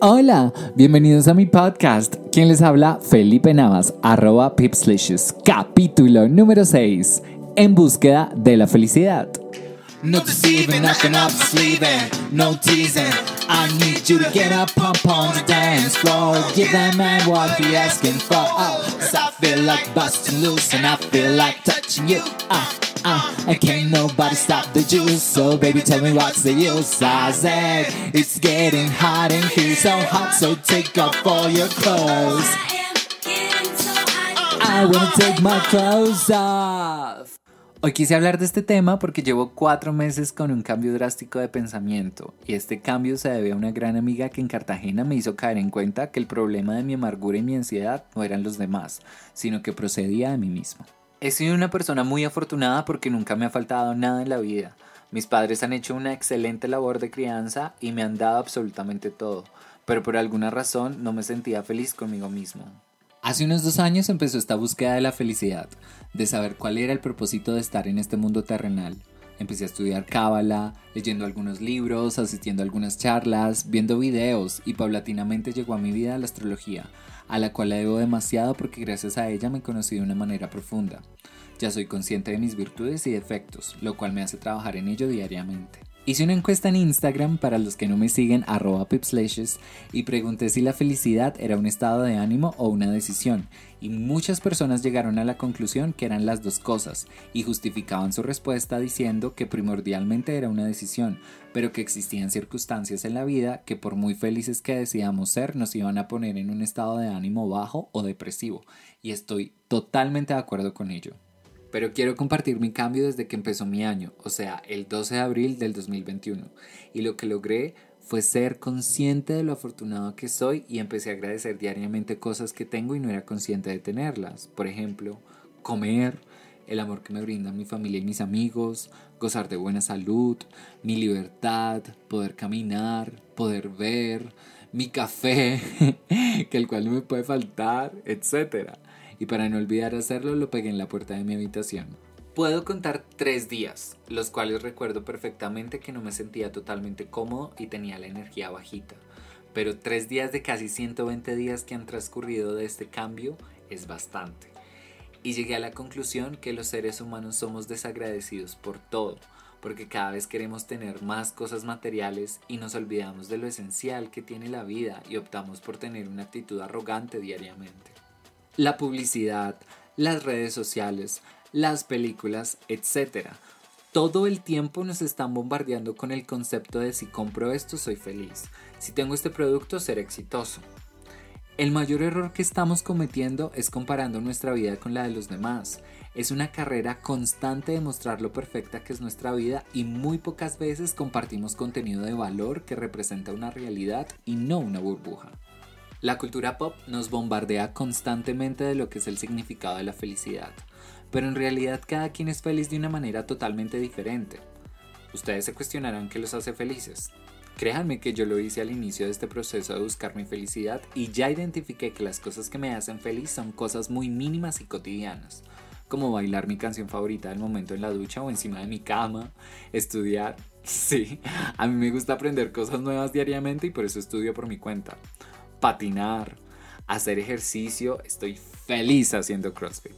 Hola, bienvenidos a mi podcast. Quien les habla, Felipe Navas, arroba Pipslicious, capítulo número 6, En búsqueda de la felicidad. No deceiving, nothing up sleeving, no teasing. I need you to get up, pump on the dance floor. Give that man what he asking for. Oh, cause I feel like busting loose and I feel like touching you. Uh, uh, can't nobody stop the juice. So baby, tell me what's the use. I said it's getting hot in here, so hot. So take off all your clothes. I take my clothes off. Hoy quise hablar de este tema porque llevo cuatro meses con un cambio drástico de pensamiento y este cambio se debe a una gran amiga que en Cartagena me hizo caer en cuenta que el problema de mi amargura y mi ansiedad no eran los demás, sino que procedía de mí mismo. He sido una persona muy afortunada porque nunca me ha faltado nada en la vida. Mis padres han hecho una excelente labor de crianza y me han dado absolutamente todo, pero por alguna razón no me sentía feliz conmigo mismo. Hace unos dos años empezó esta búsqueda de la felicidad, de saber cuál era el propósito de estar en este mundo terrenal. Empecé a estudiar cábala, leyendo algunos libros, asistiendo a algunas charlas, viendo videos y paulatinamente llegó a mi vida la astrología, a la cual le debo demasiado porque gracias a ella me conocí de una manera profunda. Ya soy consciente de mis virtudes y defectos, lo cual me hace trabajar en ello diariamente. Hice una encuesta en Instagram para los que no me siguen arroba pipslashes y pregunté si la felicidad era un estado de ánimo o una decisión. Y muchas personas llegaron a la conclusión que eran las dos cosas y justificaban su respuesta diciendo que primordialmente era una decisión, pero que existían circunstancias en la vida que por muy felices que decíamos ser nos iban a poner en un estado de ánimo bajo o depresivo. Y estoy totalmente de acuerdo con ello pero quiero compartir mi cambio desde que empezó mi año, o sea, el 12 de abril del 2021. Y lo que logré fue ser consciente de lo afortunado que soy y empecé a agradecer diariamente cosas que tengo y no era consciente de tenerlas. Por ejemplo, comer, el amor que me brindan mi familia y mis amigos, gozar de buena salud, mi libertad, poder caminar, poder ver, mi café, que el cual no me puede faltar, etcétera y para no olvidar hacerlo lo pegué en la puerta de mi habitación. Puedo contar tres días, los cuales recuerdo perfectamente que no me sentía totalmente cómodo y tenía la energía bajita. Pero tres días de casi 120 días que han transcurrido de este cambio es bastante. Y llegué a la conclusión que los seres humanos somos desagradecidos por todo, porque cada vez queremos tener más cosas materiales y nos olvidamos de lo esencial que tiene la vida y optamos por tener una actitud arrogante diariamente la publicidad, las redes sociales, las películas, etc. Todo el tiempo nos están bombardeando con el concepto de si compro esto soy feliz, si tengo este producto seré exitoso. El mayor error que estamos cometiendo es comparando nuestra vida con la de los demás. Es una carrera constante de mostrar lo perfecta que es nuestra vida y muy pocas veces compartimos contenido de valor que representa una realidad y no una burbuja. La cultura pop nos bombardea constantemente de lo que es el significado de la felicidad, pero en realidad cada quien es feliz de una manera totalmente diferente. Ustedes se cuestionarán qué los hace felices. Créanme que yo lo hice al inicio de este proceso de buscar mi felicidad y ya identifiqué que las cosas que me hacen feliz son cosas muy mínimas y cotidianas, como bailar mi canción favorita del momento en la ducha o encima de mi cama, estudiar. Sí, a mí me gusta aprender cosas nuevas diariamente y por eso estudio por mi cuenta patinar, hacer ejercicio, estoy feliz haciendo CrossFit.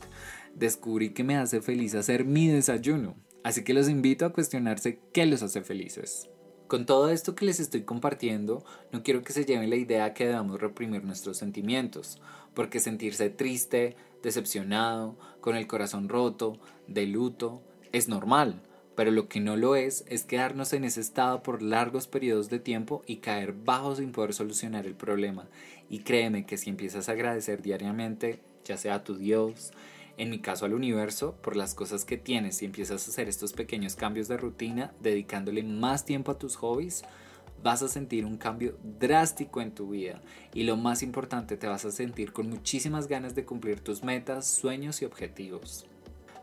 Descubrí que me hace feliz hacer mi desayuno, así que los invito a cuestionarse qué los hace felices. Con todo esto que les estoy compartiendo, no quiero que se lleven la idea que debamos reprimir nuestros sentimientos, porque sentirse triste, decepcionado, con el corazón roto, de luto, es normal pero lo que no lo es es quedarnos en ese estado por largos periodos de tiempo y caer bajo sin poder solucionar el problema. Y créeme que si empiezas a agradecer diariamente, ya sea a tu Dios, en mi caso al universo, por las cosas que tienes y empiezas a hacer estos pequeños cambios de rutina, dedicándole más tiempo a tus hobbies, vas a sentir un cambio drástico en tu vida y lo más importante, te vas a sentir con muchísimas ganas de cumplir tus metas, sueños y objetivos.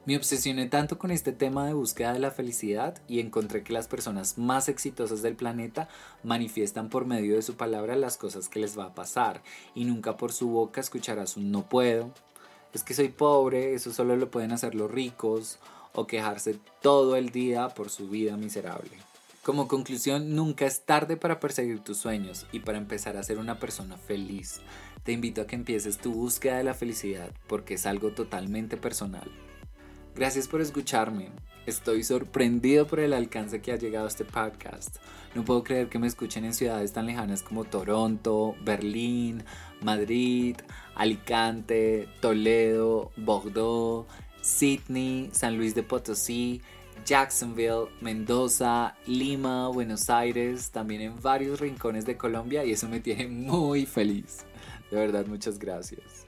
Me obsesioné tanto con este tema de búsqueda de la felicidad y encontré que las personas más exitosas del planeta manifiestan por medio de su palabra las cosas que les va a pasar y nunca por su boca escucharás un no puedo, es que soy pobre, eso solo lo pueden hacer los ricos o quejarse todo el día por su vida miserable. Como conclusión, nunca es tarde para perseguir tus sueños y para empezar a ser una persona feliz. Te invito a que empieces tu búsqueda de la felicidad porque es algo totalmente personal. Gracias por escucharme. Estoy sorprendido por el alcance que ha llegado este podcast. No puedo creer que me escuchen en ciudades tan lejanas como Toronto, Berlín, Madrid, Alicante, Toledo, Bordeaux, Sydney, San Luis de Potosí, Jacksonville, Mendoza, Lima, Buenos Aires, también en varios rincones de Colombia y eso me tiene muy feliz. De verdad, muchas gracias.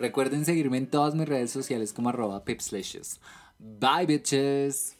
Recuerden seguirme en todas mis redes sociales como arroba pipslishes. Bye bitches!